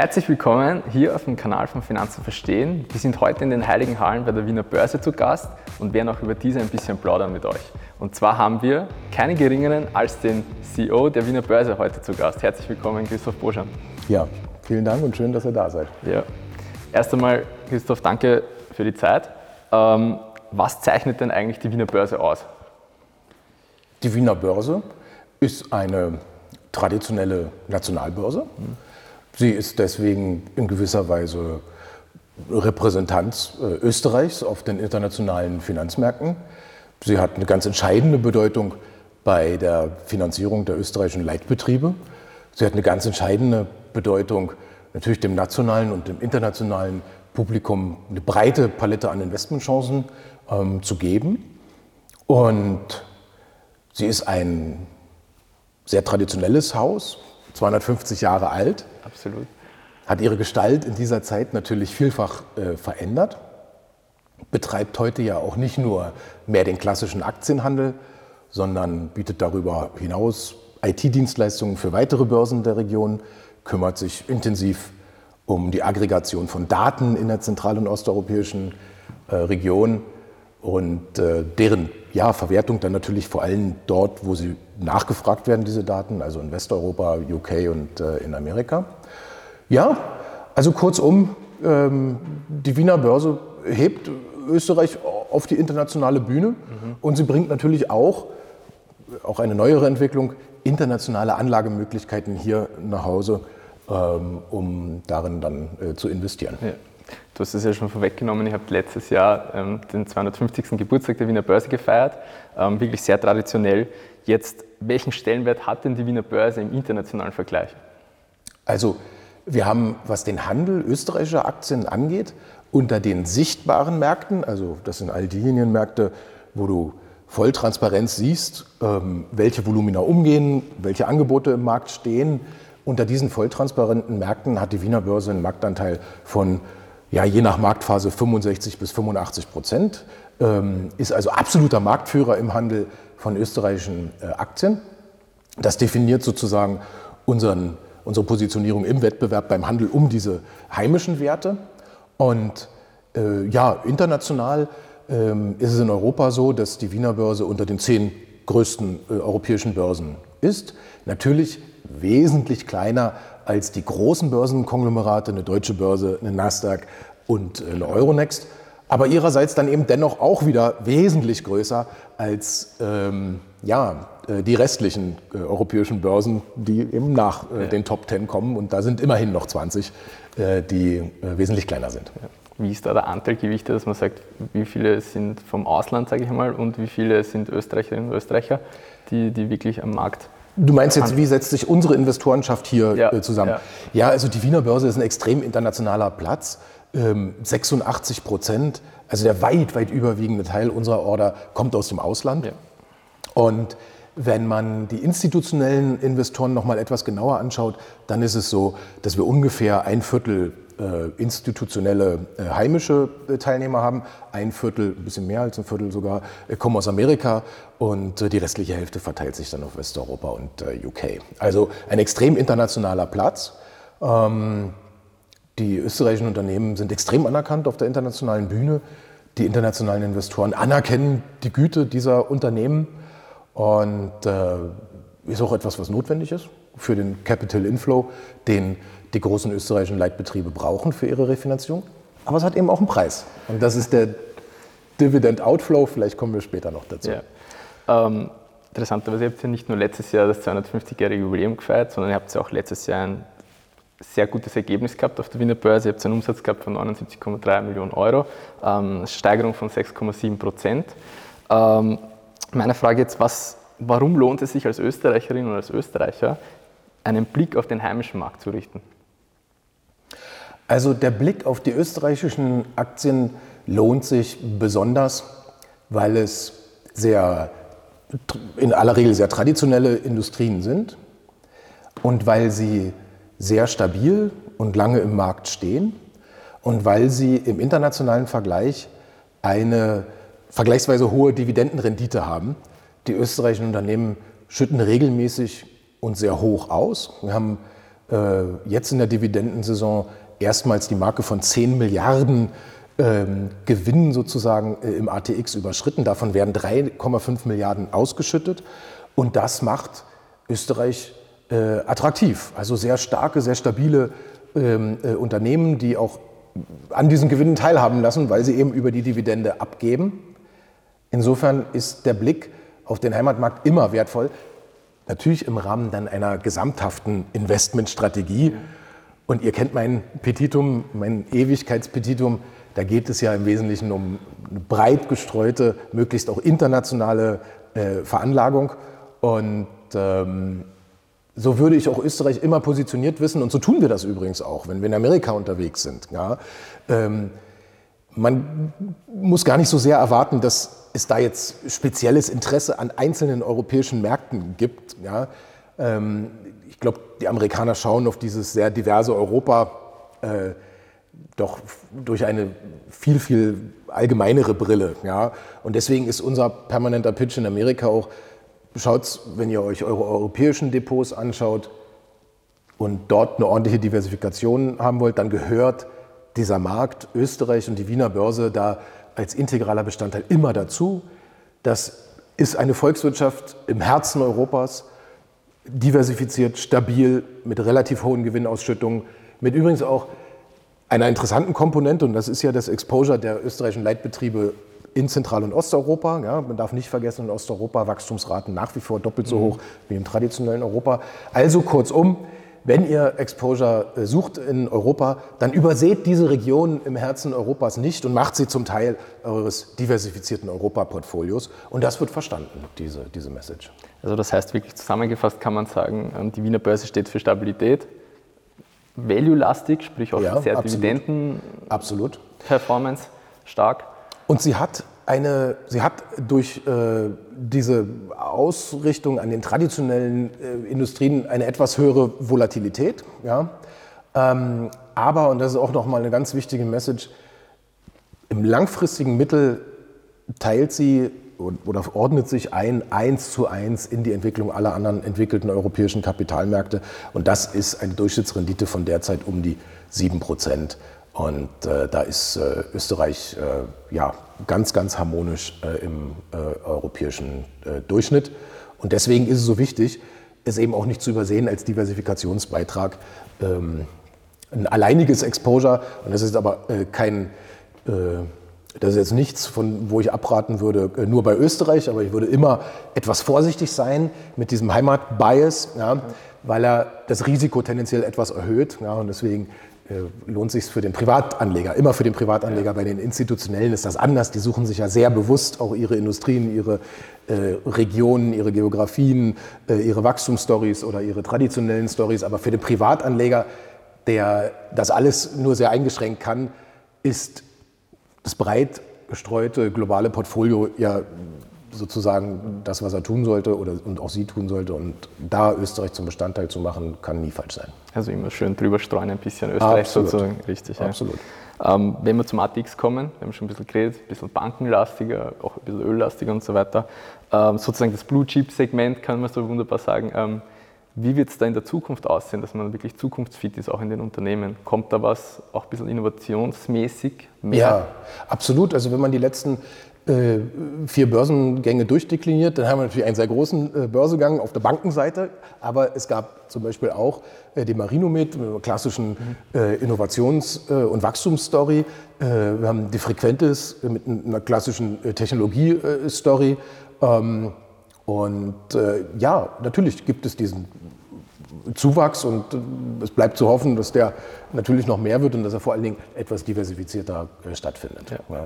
Herzlich willkommen hier auf dem Kanal von Finanzen verstehen. Wir sind heute in den Heiligen Hallen bei der Wiener Börse zu Gast und werden auch über diese ein bisschen plaudern mit euch. Und zwar haben wir keinen geringeren als den CEO der Wiener Börse heute zu Gast. Herzlich willkommen, Christoph Boschan. Ja, vielen Dank und schön, dass ihr da seid. Ja. Erst einmal, Christoph, danke für die Zeit. Ähm, was zeichnet denn eigentlich die Wiener Börse aus? Die Wiener Börse ist eine traditionelle Nationalbörse. Mhm Sie ist deswegen in gewisser Weise Repräsentanz äh, Österreichs auf den internationalen Finanzmärkten. Sie hat eine ganz entscheidende Bedeutung bei der Finanzierung der österreichischen Leitbetriebe. Sie hat eine ganz entscheidende Bedeutung natürlich dem nationalen und dem internationalen Publikum eine breite Palette an Investmentchancen ähm, zu geben. Und sie ist ein sehr traditionelles Haus, 250 Jahre alt. Absolut. Hat ihre Gestalt in dieser Zeit natürlich vielfach äh, verändert. Betreibt heute ja auch nicht nur mehr den klassischen Aktienhandel, sondern bietet darüber hinaus IT-Dienstleistungen für weitere Börsen der Region, kümmert sich intensiv um die Aggregation von Daten in der zentral- und osteuropäischen äh, Region und äh, deren ja, Verwertung dann natürlich vor allem dort, wo sie nachgefragt werden, diese Daten, also in Westeuropa, UK und äh, in Amerika. Ja, also kurzum, ähm, die Wiener Börse hebt Österreich auf die internationale Bühne mhm. und sie bringt natürlich auch, auch eine neuere Entwicklung, internationale Anlagemöglichkeiten hier nach Hause, ähm, um darin dann äh, zu investieren. Ja. Du hast es ja schon vorweggenommen, ich habe letztes Jahr ähm, den 250. Geburtstag der Wiener Börse gefeiert, ähm, wirklich sehr traditionell. Jetzt, welchen Stellenwert hat denn die Wiener Börse im internationalen Vergleich? Also, wir haben, was den Handel österreichischer Aktien angeht, unter den sichtbaren Märkten, also das sind all diejenigen Märkte, wo du voll Transparenz siehst, ähm, welche Volumina umgehen, welche Angebote im Markt stehen. Unter diesen volltransparenten Märkten hat die Wiener Börse einen Marktanteil von ja, je nach Marktphase 65 bis 85 Prozent, ähm, ist also absoluter Marktführer im Handel von österreichischen äh, Aktien. Das definiert sozusagen unseren, unsere Positionierung im Wettbewerb beim Handel um diese heimischen Werte. Und äh, ja, international ähm, ist es in Europa so, dass die Wiener Börse unter den zehn größten äh, europäischen Börsen ist. Natürlich wesentlich kleiner als die großen Börsenkonglomerate, eine deutsche Börse, eine Nasdaq und eine Euronext, aber ihrerseits dann eben dennoch auch wieder wesentlich größer als ähm, ja, äh, die restlichen äh, europäischen Börsen, die eben nach äh, ja. den Top 10 kommen. Und da sind immerhin noch 20, äh, die äh, wesentlich kleiner sind. Ja. Wie ist da der Anteil Gewichte, dass man sagt, wie viele sind vom Ausland, sage ich mal, und wie viele sind Österreicherinnen und Österreicher, die, die wirklich am Markt Du meinst jetzt, wie setzt sich unsere Investorenschaft hier ja, äh, zusammen? Ja. ja. also die Wiener Börse ist ein extrem internationaler Platz. 86 ähm, Prozent, also der weit, weit überwiegende Teil unserer Order kommt aus dem Ausland. Ja. Und wenn man die institutionellen Investoren noch mal etwas genauer anschaut, dann ist es so, dass wir ungefähr ein Viertel institutionelle äh, heimische äh, Teilnehmer haben. Ein Viertel, ein bisschen mehr als ein Viertel sogar, kommen aus Amerika und die restliche Hälfte verteilt sich dann auf Westeuropa und UK. Also ein extrem internationaler Platz. Ähm, die österreichischen Unternehmen sind extrem anerkannt auf der internationalen Bühne. Die internationalen Investoren anerkennen die Güte dieser Unternehmen und ist auch etwas, was notwendig ist für den Capital Inflow, den die großen österreichischen Leitbetriebe brauchen für ihre Refinanzierung. Aber es hat eben auch einen Preis. Und das ist der Dividend Outflow. Vielleicht kommen wir später noch dazu. Ja. Ähm, interessanterweise habt ihr nicht nur letztes Jahr das 250-jährige Jubiläum gefeiert, sondern ihr habt auch letztes Jahr ein sehr gutes Ergebnis gehabt auf der Wiener Börse. Ihr habt einen Umsatz gehabt von 79,3 Millionen Euro, ähm, Steigerung von 6,7 Prozent. Ähm, meine Frage jetzt, was, warum lohnt es sich als Österreicherin oder als Österreicher, einen Blick auf den heimischen Markt zu richten? Also der Blick auf die österreichischen Aktien lohnt sich besonders, weil es sehr, in aller Regel sehr traditionelle Industrien sind und weil sie sehr stabil und lange im Markt stehen und weil sie im internationalen Vergleich eine vergleichsweise hohe Dividendenrendite haben. Die österreichischen Unternehmen schütten regelmäßig und sehr hoch aus. Wir haben äh, jetzt in der Dividendensaison erstmals die Marke von 10 Milliarden ähm, Gewinn sozusagen äh, im ATX überschritten. Davon werden 3,5 Milliarden ausgeschüttet. Und das macht Österreich äh, attraktiv. Also sehr starke, sehr stabile ähm, äh, Unternehmen, die auch an diesen Gewinnen teilhaben lassen, weil sie eben über die Dividende abgeben. Insofern ist der Blick auf den Heimatmarkt immer wertvoll. Natürlich im Rahmen dann einer gesamthaften Investmentstrategie. Und ihr kennt mein Petitum, mein Ewigkeitspetitum. Da geht es ja im Wesentlichen um eine breit gestreute, möglichst auch internationale äh, Veranlagung. Und ähm, so würde ich auch Österreich immer positioniert wissen. Und so tun wir das übrigens auch, wenn wir in Amerika unterwegs sind. Ja. Ähm, man muss gar nicht so sehr erwarten, dass es da jetzt spezielles Interesse an einzelnen europäischen Märkten gibt. Ja. Ähm, ich glaube, die Amerikaner schauen auf dieses sehr diverse Europa äh, doch durch eine viel, viel allgemeinere Brille. Ja. Und deswegen ist unser permanenter Pitch in Amerika auch, schaut, wenn ihr euch eure europäischen Depots anschaut und dort eine ordentliche Diversifikation haben wollt, dann gehört dieser Markt Österreich und die Wiener Börse da als integraler Bestandteil immer dazu. Das ist eine Volkswirtschaft im Herzen Europas, diversifiziert, stabil, mit relativ hohen Gewinnausschüttungen, mit übrigens auch einer interessanten Komponente, und das ist ja das Exposure der österreichischen Leitbetriebe in Zentral- und Osteuropa. Ja, man darf nicht vergessen, in Osteuropa Wachstumsraten nach wie vor doppelt so mhm. hoch wie im traditionellen Europa. Also kurzum, wenn ihr Exposure äh, sucht in Europa, dann überseht diese Region im Herzen Europas nicht und macht sie zum Teil eures diversifizierten Europaportfolios. Und das wird verstanden, diese, diese Message. Also das heißt wirklich zusammengefasst kann man sagen, ähm, die Wiener Börse steht für Stabilität, value-lastig, sprich auch ja, sehr Dividenden-Performance stark. Und sie hat eine, sie hat durch äh, diese Ausrichtung an den traditionellen äh, Industrien eine etwas höhere Volatilität. Ja? Ähm, aber, und das ist auch nochmal eine ganz wichtige Message, im langfristigen Mittel teilt sie oder ordnet sich ein eins zu eins in die Entwicklung aller anderen entwickelten europäischen Kapitalmärkte. Und das ist eine Durchschnittsrendite von derzeit um die 7 Prozent. Und äh, da ist äh, Österreich äh, ja, ganz, ganz harmonisch äh, im äh, europäischen äh, Durchschnitt. Und deswegen ist es so wichtig, es eben auch nicht zu übersehen als Diversifikationsbeitrag. Ähm, ein alleiniges Exposure, und das ist aber kein, das ist jetzt nichts, von wo ich abraten würde, nur bei Österreich, aber ich würde immer etwas vorsichtig sein mit diesem Heimatbias, ja, weil er das Risiko tendenziell etwas erhöht. Ja, und deswegen lohnt sich für den Privatanleger. Immer für den Privatanleger. Bei den Institutionellen ist das anders. Die suchen sich ja sehr bewusst auch ihre Industrien, ihre äh, Regionen, ihre Geografien, äh, ihre Wachstumsstories oder ihre traditionellen Stories. Aber für den Privatanleger, der das alles nur sehr eingeschränkt kann, ist das breit gestreute globale Portfolio ja sozusagen das, was er tun sollte oder, und auch sie tun sollte. Und da Österreich zum Bestandteil zu machen, kann nie falsch sein. Also immer schön drüber streuen, ein bisschen Österreich Absolut. sozusagen. Richtig, Absolut. Ja. Ähm, wenn wir zum ATX kommen, wir haben schon ein bisschen geredet, ein bisschen bankenlastiger, auch ein bisschen öllastiger und so weiter. Ähm, sozusagen das Blue Chip Segment kann man so wunderbar sagen. Ähm, wie wird es da in der Zukunft aussehen, dass man wirklich zukunftsfit ist, auch in den Unternehmen? Kommt da was auch ein bisschen innovationsmäßig mehr? Ja, absolut. Also wenn man die letzten vier Börsengänge durchdekliniert. Dann haben wir natürlich einen sehr großen äh, Börsegang auf der Bankenseite, aber es gab zum Beispiel auch äh, die Marinomed mit einer klassischen Innovations- und Wachstumsstory. Wir haben die Frequentis mit einer klassischen Technologie-Story. Ähm, und ja, natürlich gibt es diesen Zuwachs und es bleibt zu hoffen, dass der natürlich noch mehr wird und dass er vor allen Dingen etwas diversifizierter stattfindet. Ja.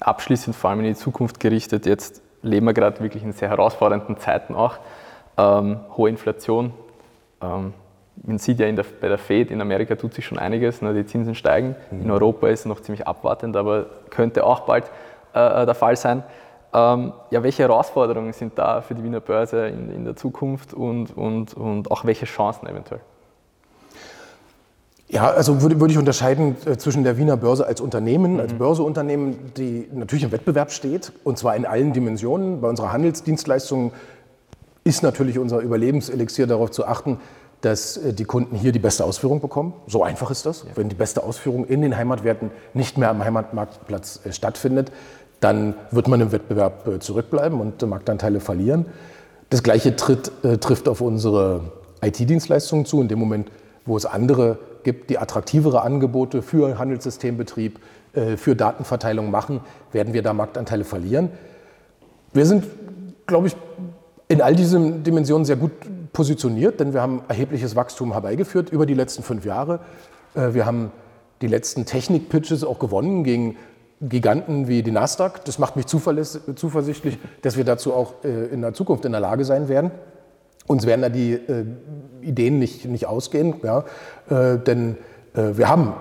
Abschließend vor allem in die Zukunft gerichtet, jetzt leben wir gerade wirklich in sehr herausfordernden Zeiten auch. Ähm, hohe Inflation. Ähm, man sieht ja der, bei der Fed in Amerika tut sich schon einiges, ne, die Zinsen steigen. Mhm. In Europa ist es noch ziemlich abwartend, aber könnte auch bald äh, der Fall sein. Ähm, ja, welche Herausforderungen sind da für die Wiener Börse in, in der Zukunft und, und, und auch welche Chancen eventuell? Ja, also würde, würde ich unterscheiden äh, zwischen der Wiener Börse als Unternehmen, mhm. als Börseunternehmen, die natürlich im Wettbewerb steht und zwar in allen Dimensionen. Bei unserer Handelsdienstleistung ist natürlich unser Überlebenselixier darauf zu achten, dass äh, die Kunden hier die beste Ausführung bekommen. So einfach ist das. Ja. Wenn die beste Ausführung in den Heimatwerten nicht mehr am Heimatmarktplatz äh, stattfindet, dann wird man im Wettbewerb zurückbleiben und Marktanteile verlieren. Das Gleiche tritt, äh, trifft auf unsere IT-Dienstleistungen zu. In dem Moment, wo es andere gibt, die attraktivere Angebote für Handelssystembetrieb, äh, für Datenverteilung machen, werden wir da Marktanteile verlieren. Wir sind, glaube ich, in all diesen Dimensionen sehr gut positioniert, denn wir haben erhebliches Wachstum herbeigeführt über die letzten fünf Jahre. Äh, wir haben die letzten Technik-Pitches auch gewonnen gegen Giganten wie die Nasdaq. Das macht mich zuversichtlich, dass wir dazu auch äh, in der Zukunft in der Lage sein werden. Uns werden da die äh, Ideen nicht, nicht ausgehen, ja, denn wir haben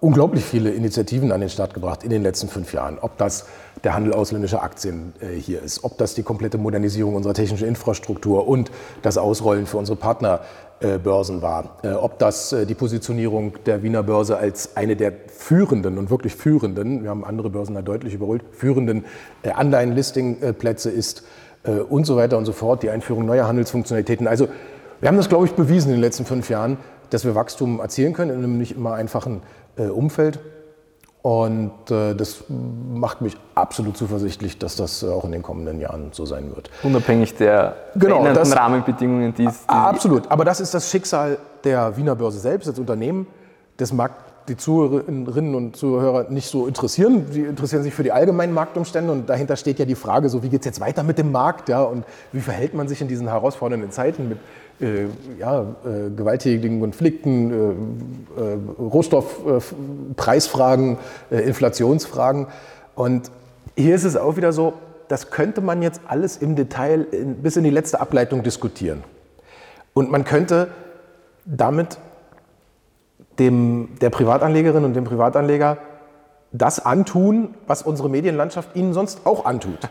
unglaublich viele Initiativen an den Start gebracht in den letzten fünf Jahren. Ob das der Handel ausländischer Aktien äh, hier ist, ob das die komplette Modernisierung unserer technischen Infrastruktur und das Ausrollen für unsere Partnerbörsen war, äh, ob das äh, die Positionierung der Wiener Börse als eine der führenden und wirklich führenden, wir haben andere Börsen da deutlich überholt, führenden Anleihen-Listing-Plätze ist und so weiter und so fort, die Einführung neuer Handelsfunktionalitäten. Also wir haben das, glaube ich, bewiesen in den letzten fünf Jahren, dass wir Wachstum erzielen können in einem nicht immer einfachen Umfeld. Und äh, das macht mich absolut zuversichtlich, dass das äh, auch in den kommenden Jahren so sein wird. Unabhängig der genau, das, Rahmenbedingungen, die es. Absolut. Aber das ist das Schicksal der Wiener Börse selbst, das Unternehmen. Das mag die Zuhörerinnen und Zuhörer nicht so interessieren. Sie interessieren sich für die allgemeinen Marktumstände und dahinter steht ja die Frage, so wie geht es jetzt weiter mit dem Markt ja, und wie verhält man sich in diesen herausfordernden Zeiten mit äh, ja, äh, gewalttätigen Konflikten, äh, äh Rohstoffpreisfragen, äh, Inflationsfragen. Und hier ist es auch wieder so, das könnte man jetzt alles im Detail in, bis in die letzte Ableitung diskutieren. Und man könnte damit dem, der Privatanlegerin und dem Privatanleger das antun, was unsere Medienlandschaft ihnen sonst auch antut.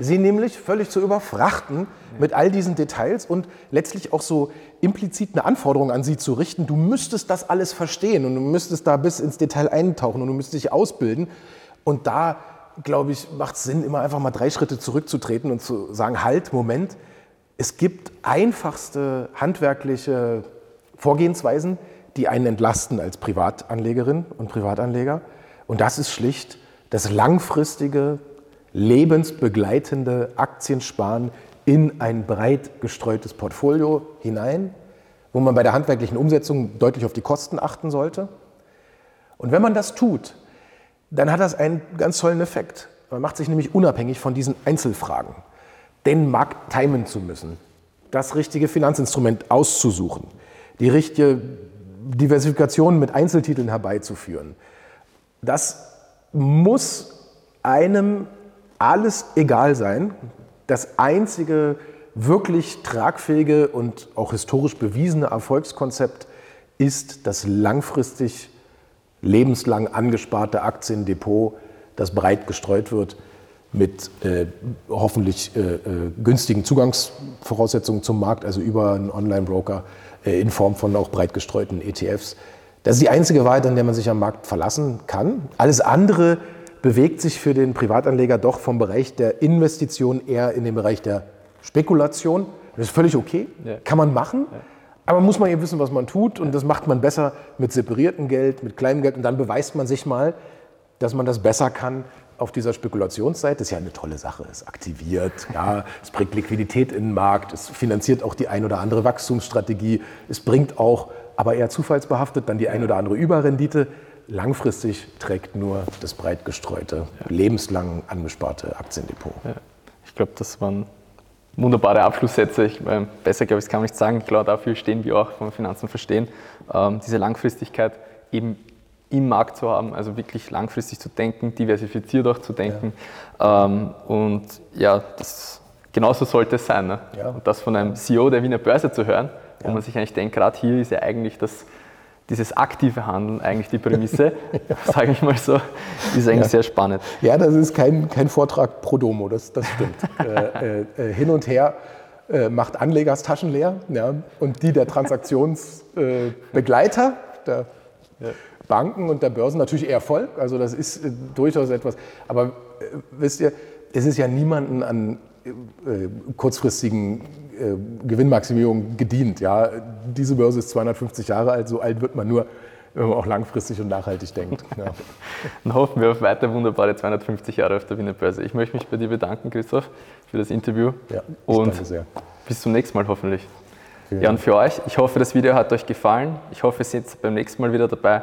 Sie nämlich völlig zu überfrachten mit all diesen Details und letztlich auch so implizit eine Anforderung an sie zu richten. Du müsstest das alles verstehen und du müsstest da bis ins Detail eintauchen und du müsstest dich ausbilden. Und da, glaube ich, macht es Sinn, immer einfach mal drei Schritte zurückzutreten und zu sagen, halt, Moment, es gibt einfachste handwerkliche Vorgehensweisen, die einen entlasten als Privatanlegerin und Privatanleger. Und das ist schlicht das langfristige, lebensbegleitende Aktiensparen in ein breit gestreutes Portfolio hinein, wo man bei der handwerklichen Umsetzung deutlich auf die Kosten achten sollte. Und wenn man das tut, dann hat das einen ganz tollen Effekt. Man macht sich nämlich unabhängig von diesen Einzelfragen. Den Markt timen zu müssen, das richtige Finanzinstrument auszusuchen, die richtige Diversifikation mit Einzeltiteln herbeizuführen. Das muss einem alles egal sein. Das einzige wirklich tragfähige und auch historisch bewiesene Erfolgskonzept ist das langfristig lebenslang angesparte Aktiendepot, das breit gestreut wird mit äh, hoffentlich äh, äh, günstigen Zugangsvoraussetzungen zum Markt, also über einen Online-Broker äh, in Form von auch breit gestreuten ETFs. Das ist die einzige Wahrheit, an der man sich am Markt verlassen kann. Alles andere bewegt sich für den Privatanleger doch vom Bereich der Investition eher in den Bereich der Spekulation. Das ist völlig okay, ja. kann man machen. Ja. Aber muss man eben wissen, was man tut. Und das macht man besser mit separiertem Geld, mit kleinem Geld. Und dann beweist man sich mal, dass man das besser kann auf dieser Spekulationsseite. Das ist ja eine tolle Sache. Es aktiviert, ja, es bringt Liquidität in den Markt, es finanziert auch die ein oder andere Wachstumsstrategie. Es bringt auch, aber eher zufallsbehaftet, dann die ein oder andere Überrendite langfristig trägt nur das breit gestreute, lebenslang angesparte Aktiendepot. Ja. Ich glaube, das waren wunderbare Abschlusssätze. Ich, äh, besser, glaube ich, kann man nicht sagen. Ich glaube, dafür stehen wir auch vom Finanzen verstehen. Ähm, diese Langfristigkeit eben im Markt zu haben, also wirklich langfristig zu denken, diversifiziert auch zu denken. Ja. Ähm, und ja, das, genauso sollte es sein. Ne? Ja. Und das von einem CEO der Wiener Börse zu hören, wo man sich eigentlich denkt, gerade hier ist ja eigentlich das dieses aktive Handeln eigentlich die Prämisse, ja. sage ich mal so, ist eigentlich ja. sehr spannend. Ja, das ist kein, kein Vortrag pro Domo, das, das stimmt. äh, äh, hin und her äh, macht Anlegers Taschen leer ja, und die der Transaktionsbegleiter, der. Banken und der Börsen natürlich eher voll. Also das ist äh, durchaus etwas. Aber äh, wisst ihr, es ist ja niemanden an äh, kurzfristigen äh, Gewinnmaximierung gedient. Ja, diese Börse ist 250 Jahre alt, so alt wird man nur, wenn man auch langfristig und nachhaltig denkt. Ja. Dann hoffen wir auf weiter wunderbare 250 Jahre auf der Wiener Börse. Ich möchte mich bei dir bedanken, Christoph, für das Interview. Ja, und bis zum nächsten Mal hoffentlich. Ja, und für euch, ich hoffe, das Video hat euch gefallen. Ich hoffe, ihr seid beim nächsten Mal wieder dabei.